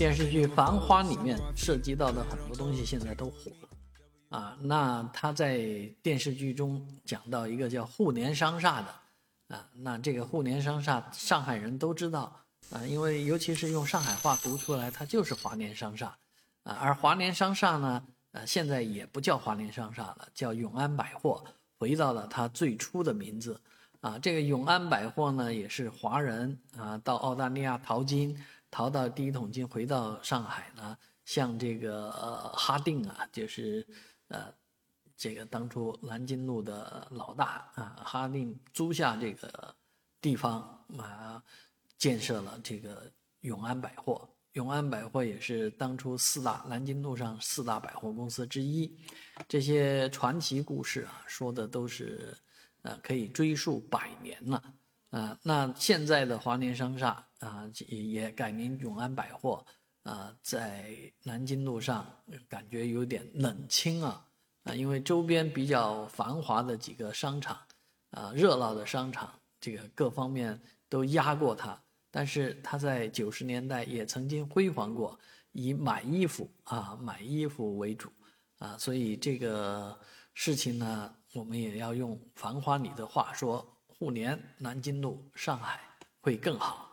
电视剧《繁花》里面涉及到的很多东西，现在都火了啊。那他在电视剧中讲到一个叫“互联商厦”的啊，那这个“互联商厦”，上海人都知道啊，因为尤其是用上海话读出来，它就是华联商厦啊。而华联商厦呢，呃，现在也不叫华联商厦了，叫永安百货，回到了它最初的名字啊。这个永安百货呢，也是华人啊到澳大利亚淘金。逃到第一桶金，回到上海呢，向这个哈定啊，就是呃这个当初南京路的老大啊，哈定租下这个地方啊，建设了这个永安百货。永安百货也是当初四大南京路上四大百货公司之一。这些传奇故事啊，说的都是呃可以追溯百年了。啊，那现在的华联商厦啊，也改名永安百货啊，在南京路上感觉有点冷清啊啊，因为周边比较繁华的几个商场啊，热闹的商场，这个各方面都压过它。但是它在九十年代也曾经辉煌过，以买衣服啊买衣服为主啊，所以这个事情呢，我们也要用《繁花》里的话说。五年南京路，上海会更好。